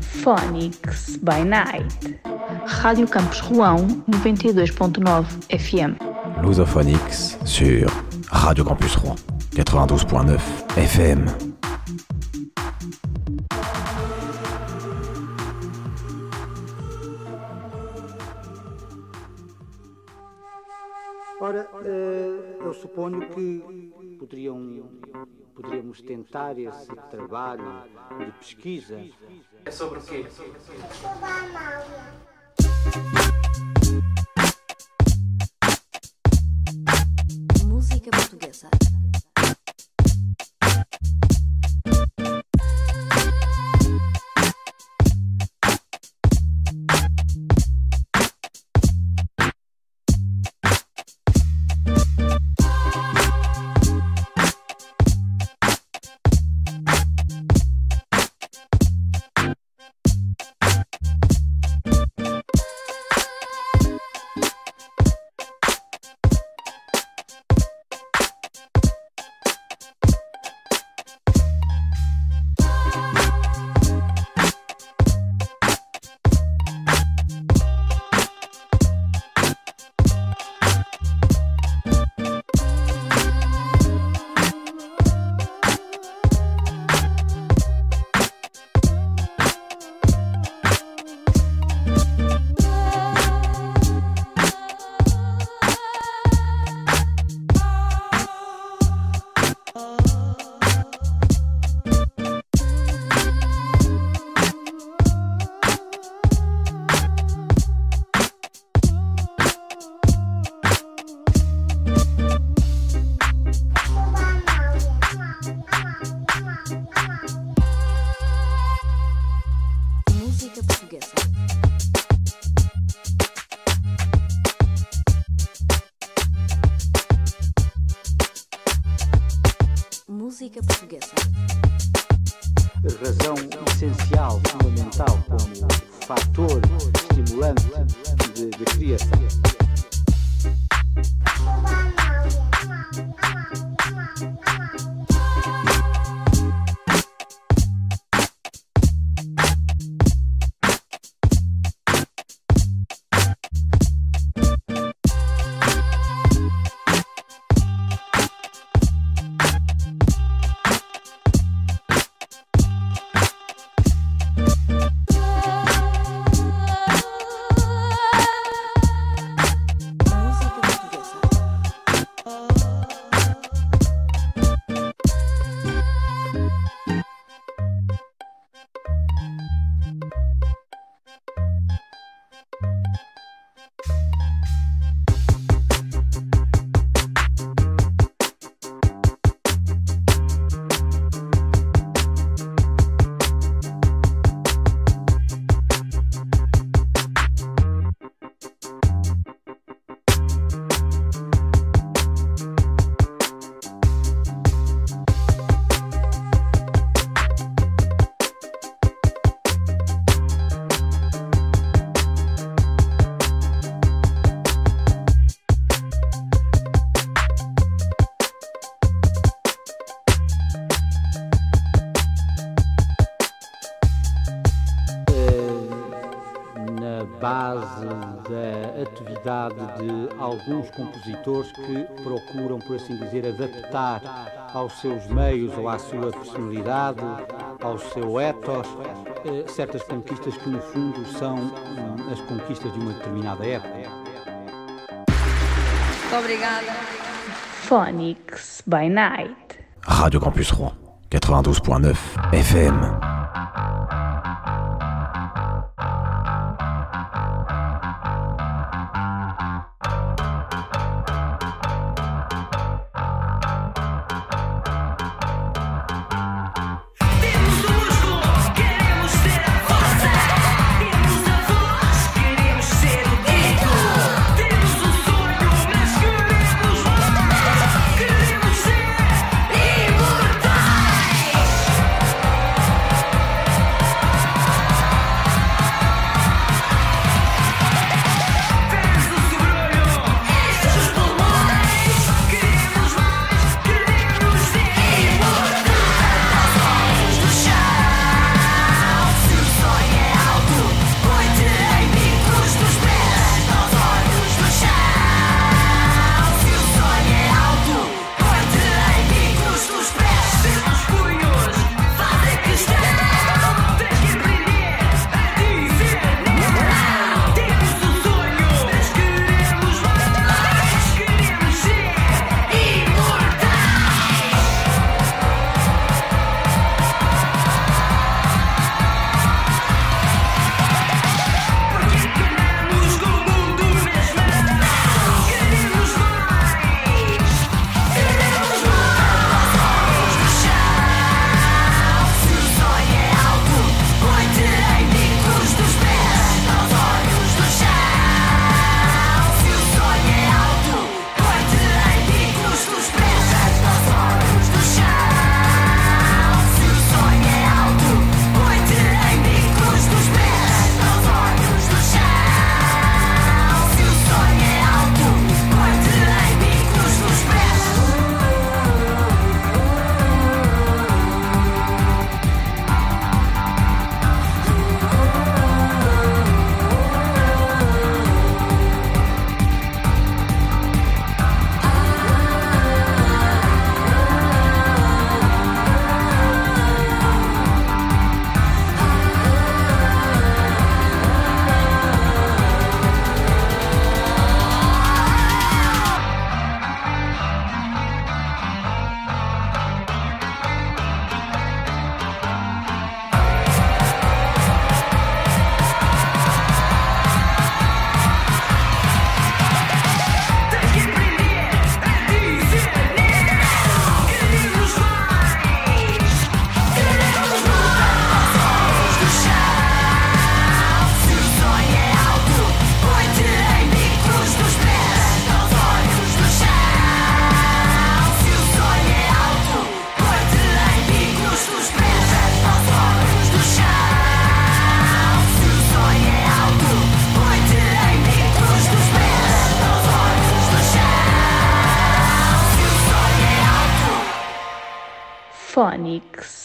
Phonics by Night. Rádio Campus Rouen 92.9 FM. Lusophonix sur Radio Campus Rouen 92.9 FM. Ora, eh, eu suponho que poderíamos tentar esse trabalho de pesquisa. É sobre o quê? Música portuguesa. Base da atividade de alguns compositores que procuram, por assim dizer, adaptar aos seus meios ou à sua personalidade, ao seu ethos, eh, certas conquistas que, no fundo, são hum, as conquistas de uma determinada época. Phonics by Night. Radio Campus Rouen 92.9 FM.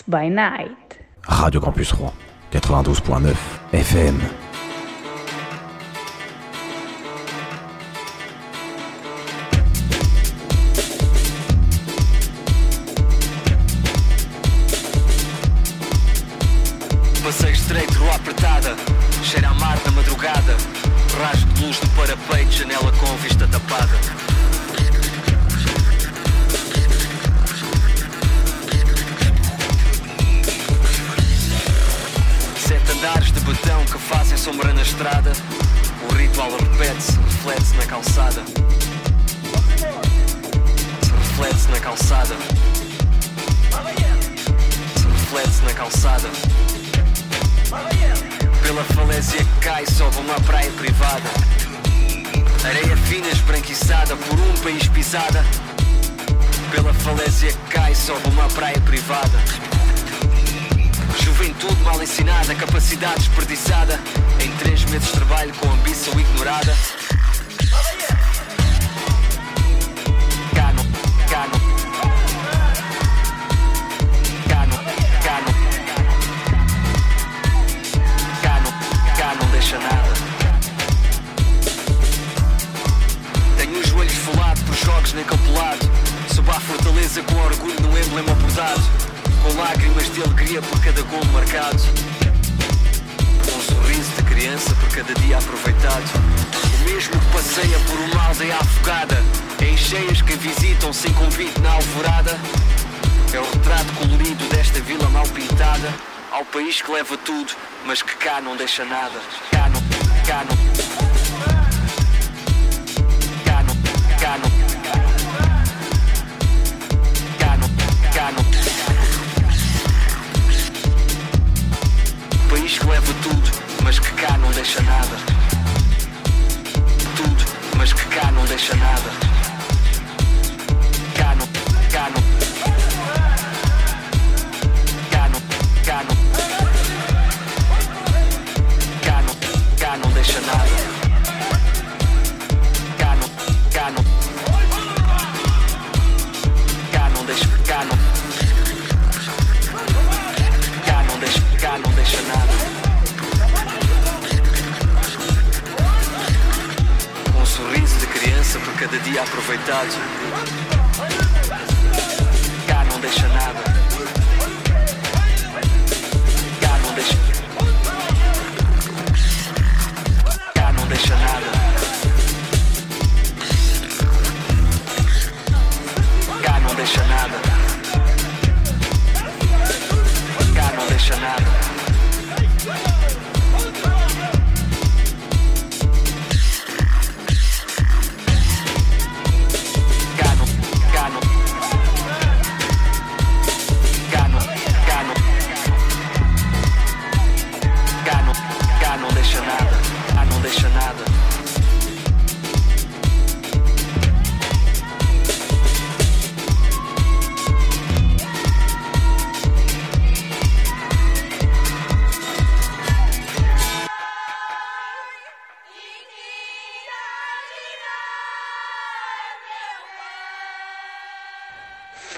By Night. Radio Campus Rouen, 92.9 FM.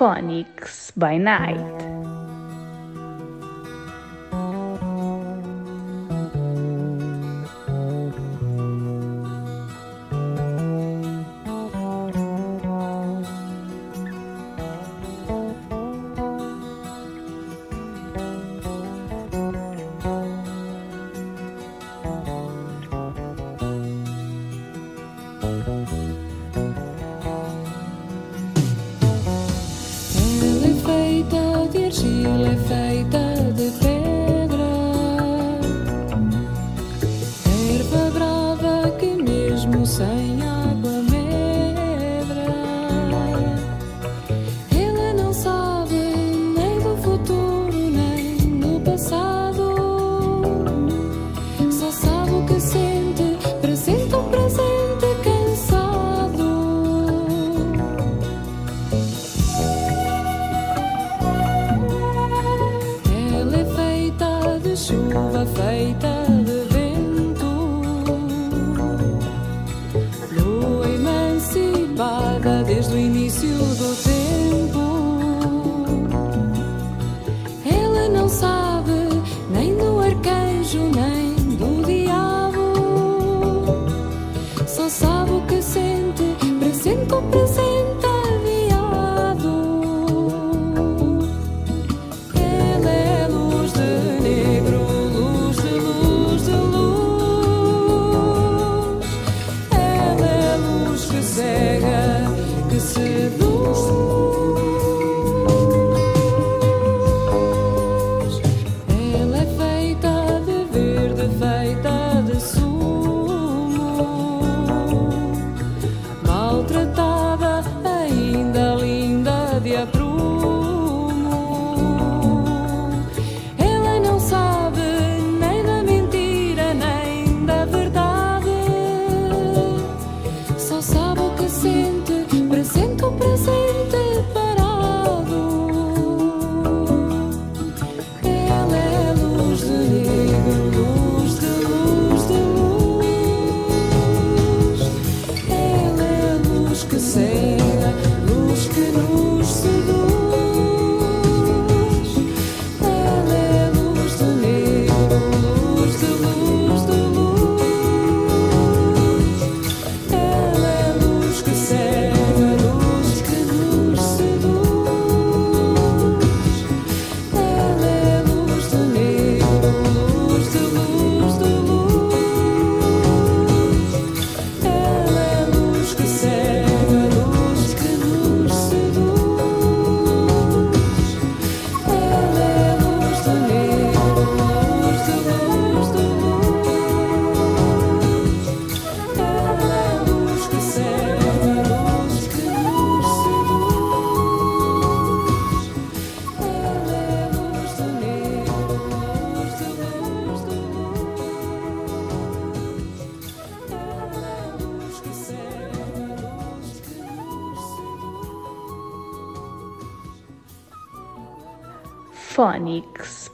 Phonics by Night.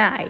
deny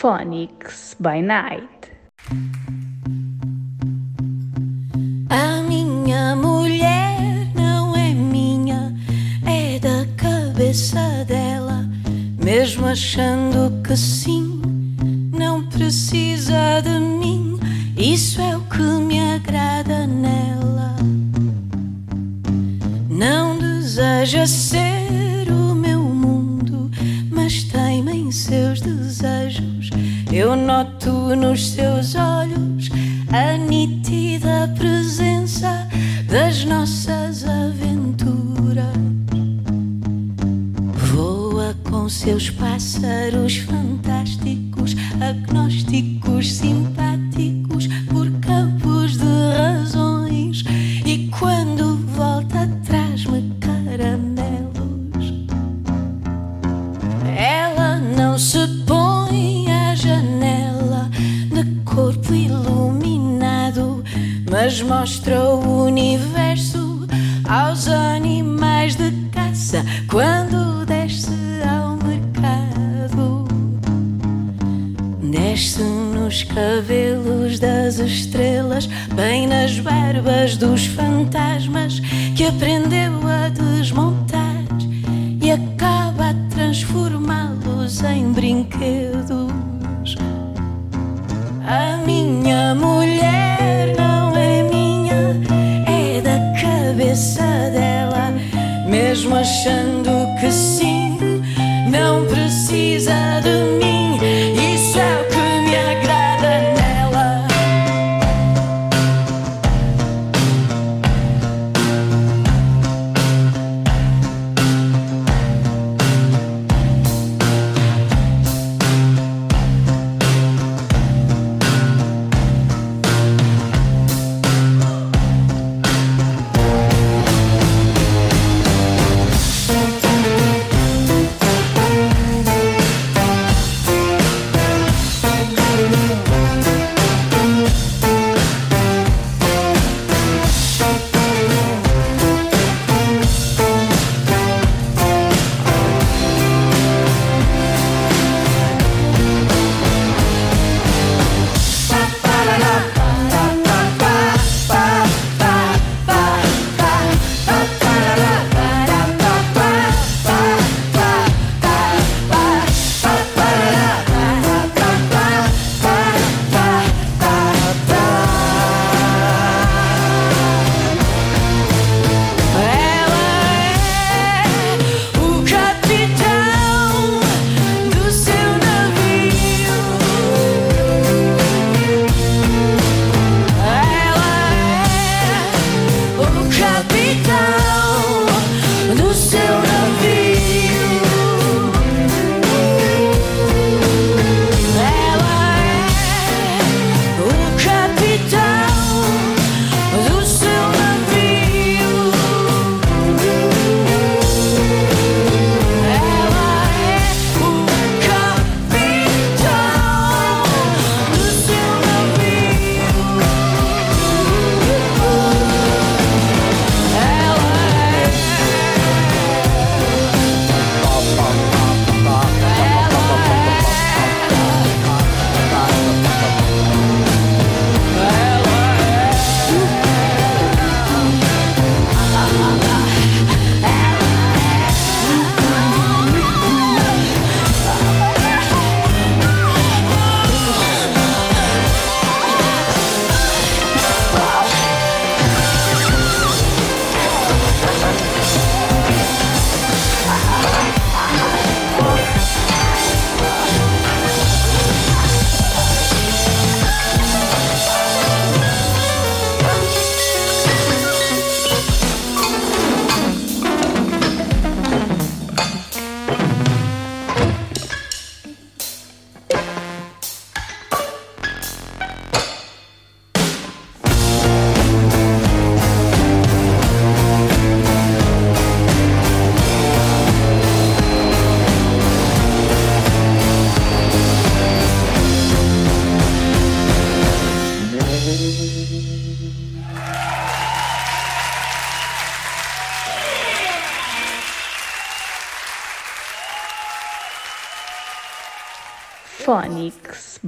Phonics by Night. A minha mulher não é minha, é da cabeça dela. Mesmo achando que sim, não precisa de mim. Isso é o que me agrada nela. Não deseja ser tu nos seus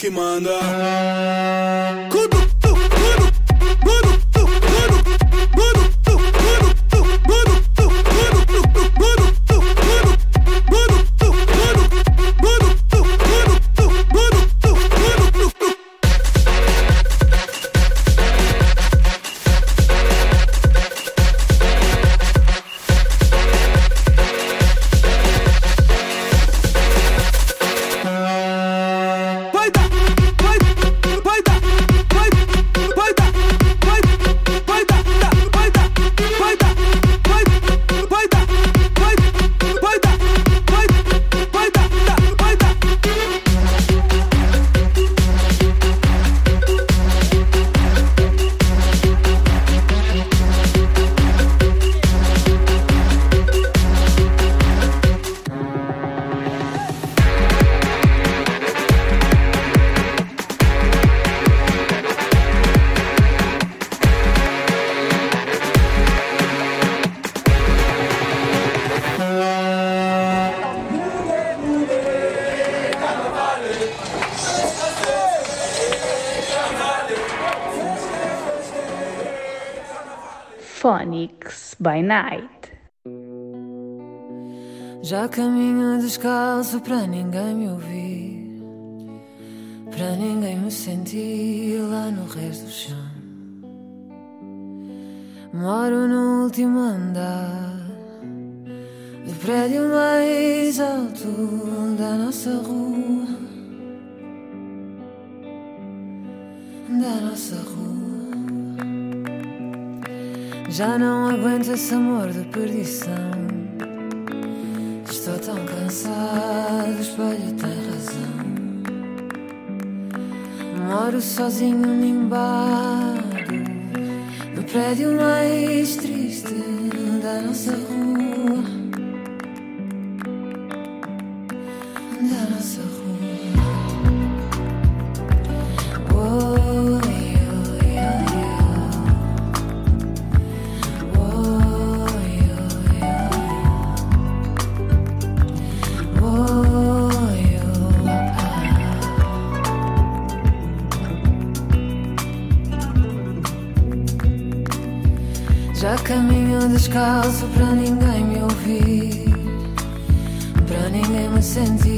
que manda. pra ninguém me ouvir, pra ninguém me sentir lá no resto do chão. Moro no último andar do prédio mais alto da nossa rua. Da nossa rua. Já não aguento esse amor de perdição. Estou tão cansado do espelho tem razão. Moro sozinho num no prédio mais triste da nossa rua. descaso para ninguém me ouvir, para ninguém me sentir.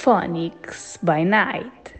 Phonics by Night.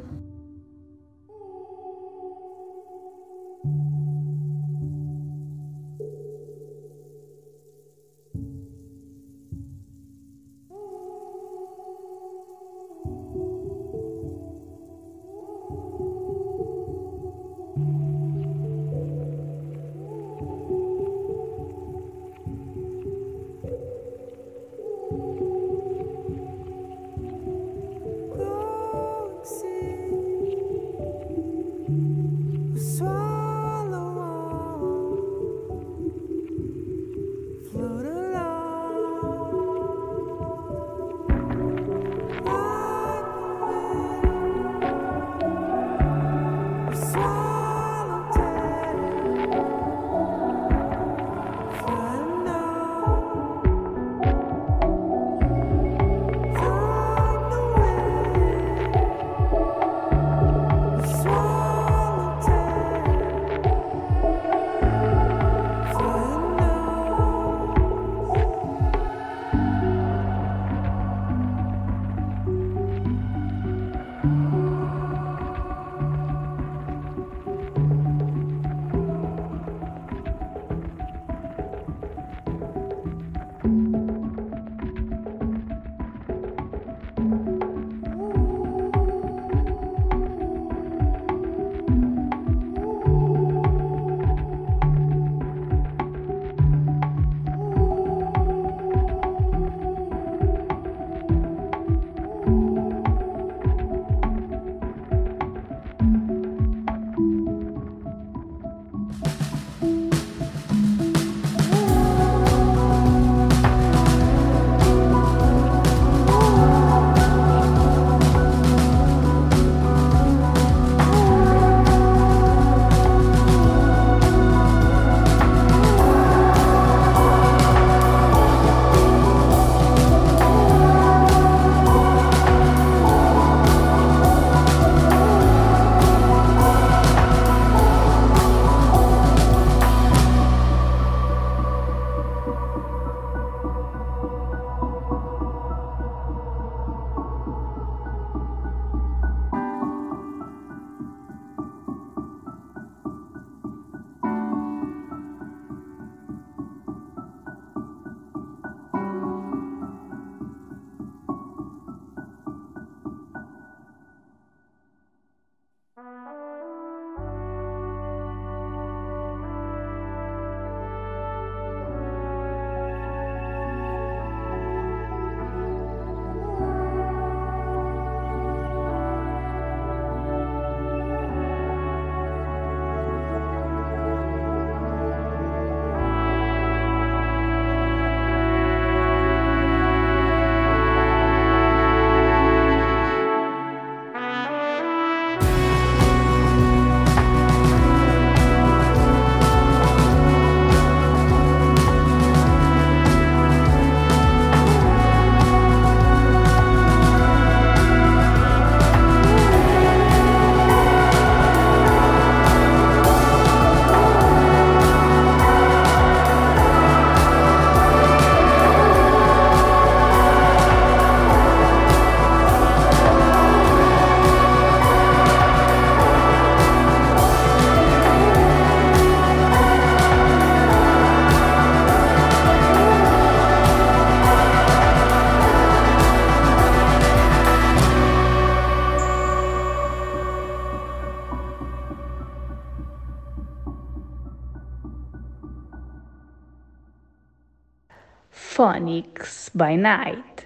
Phonics by Night.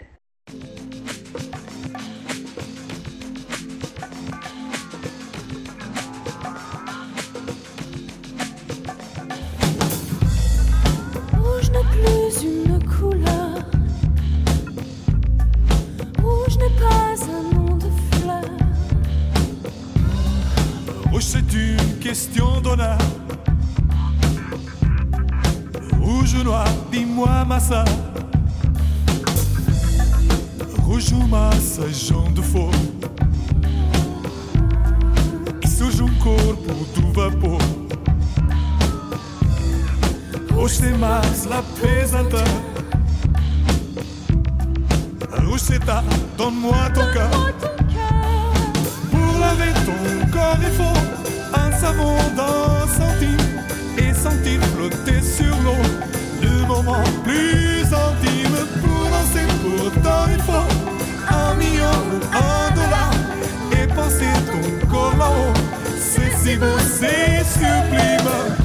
Rouge n'est plus une couleur. Rouge n'est pas un nom de fleur. Rouge c'est une question d'honneur. Rouge ou noir, dis-moi ma soeur. Rouge ou massa, João de fogo. E surge um corpo do vapor. Rouge c'est Mars, la présente. Rouge c'est ta, donne-moi ton cœur. Pour laver ton corps, il faut un savon d'un centime et sentir flotter sur l'eau. moment. Plus intime pour danser pourtant il faut un million ou un dollar. Et penser ton corps là-haut. C'est si beau c'est sublime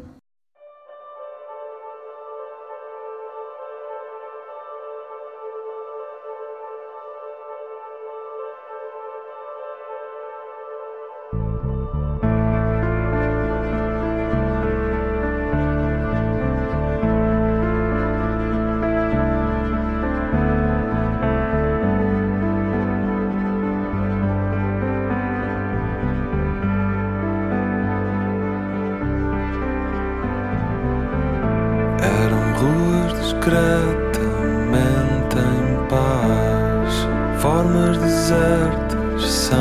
Secretamente em paz, formas desertas sem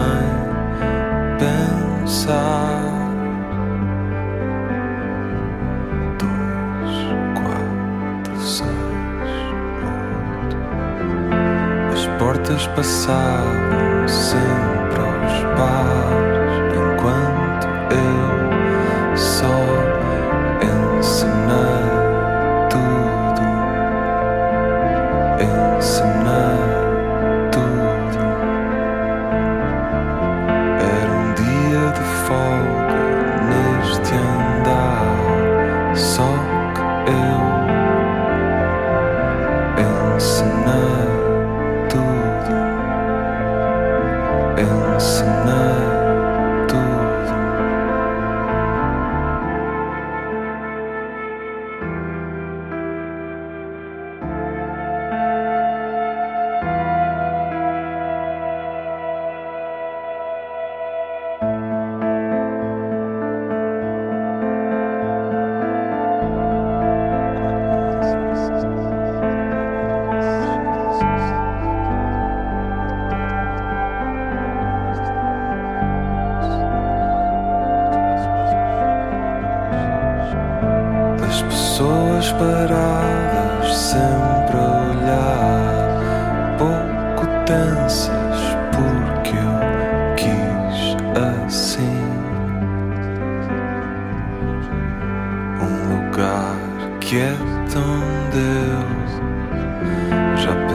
pensar. Dois, quatro, seis, oito. As portas passavam sempre aos pares.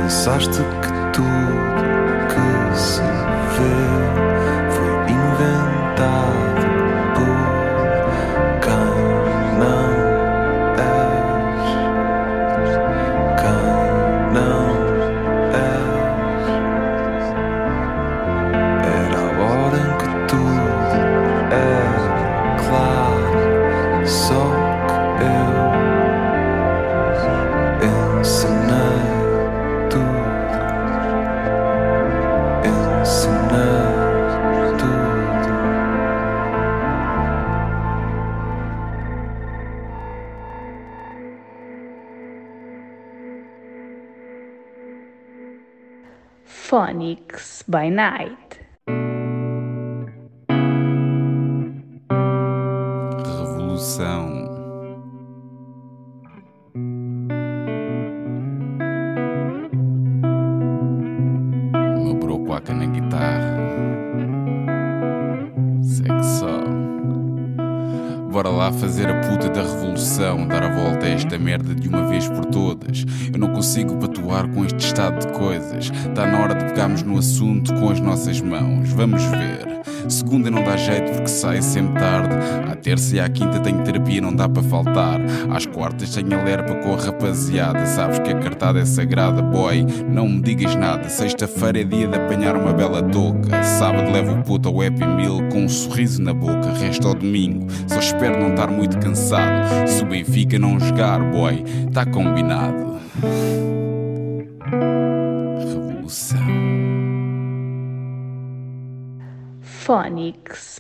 Pensaste que tudo que se vê by Night. Revolução. Bora lá fazer a puta da revolução, dar a volta a esta merda de uma vez por todas. Eu não consigo patuar com este estado de coisas. Está mãos. Vamos ver. Segunda não dá jeito porque sai sempre tarde. À terça e à quinta tenho terapia, não dá para faltar. Às quartas tenho alerpa com a rapaziada. Sabes que a cartada é sagrada, boy. Não me digas nada. Sexta-feira é dia de apanhar uma bela touca. Sábado levo o puto ao Happy Meal com um sorriso na boca. Resto ao domingo. Só espero não estar muito cansado. Se o Benfica não jogar, boy, tá combinado. Phonics.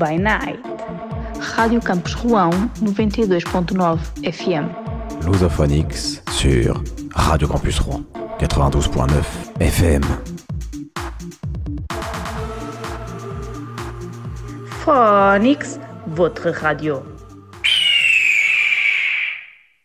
By Night. Rádio Campus Rouen 92.9 FM. Lusophonix sur Radio Campus Rouen 92.9 FM. Phonics, votre radio.